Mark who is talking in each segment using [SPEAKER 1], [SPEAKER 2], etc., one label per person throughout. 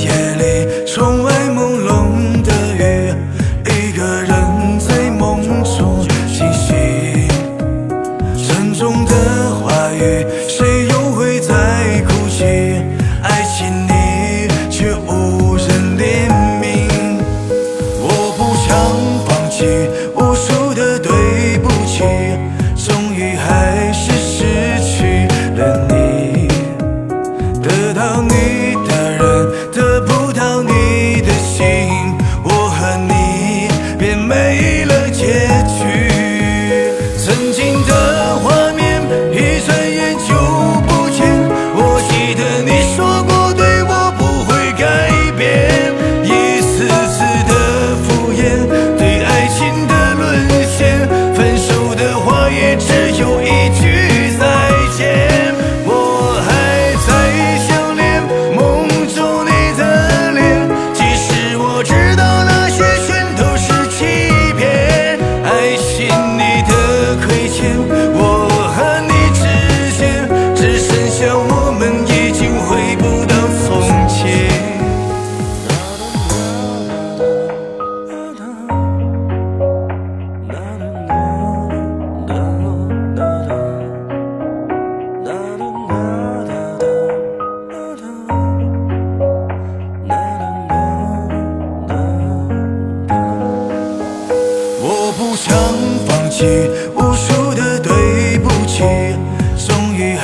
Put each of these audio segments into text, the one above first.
[SPEAKER 1] yeah. 不想放弃，无数的对不起，终于。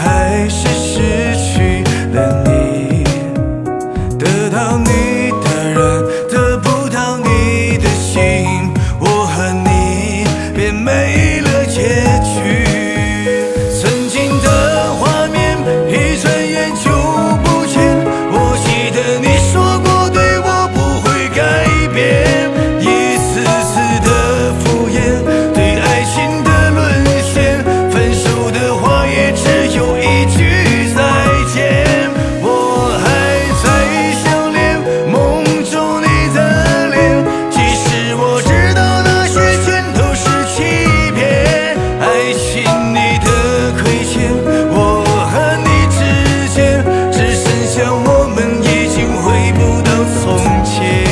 [SPEAKER 1] 切。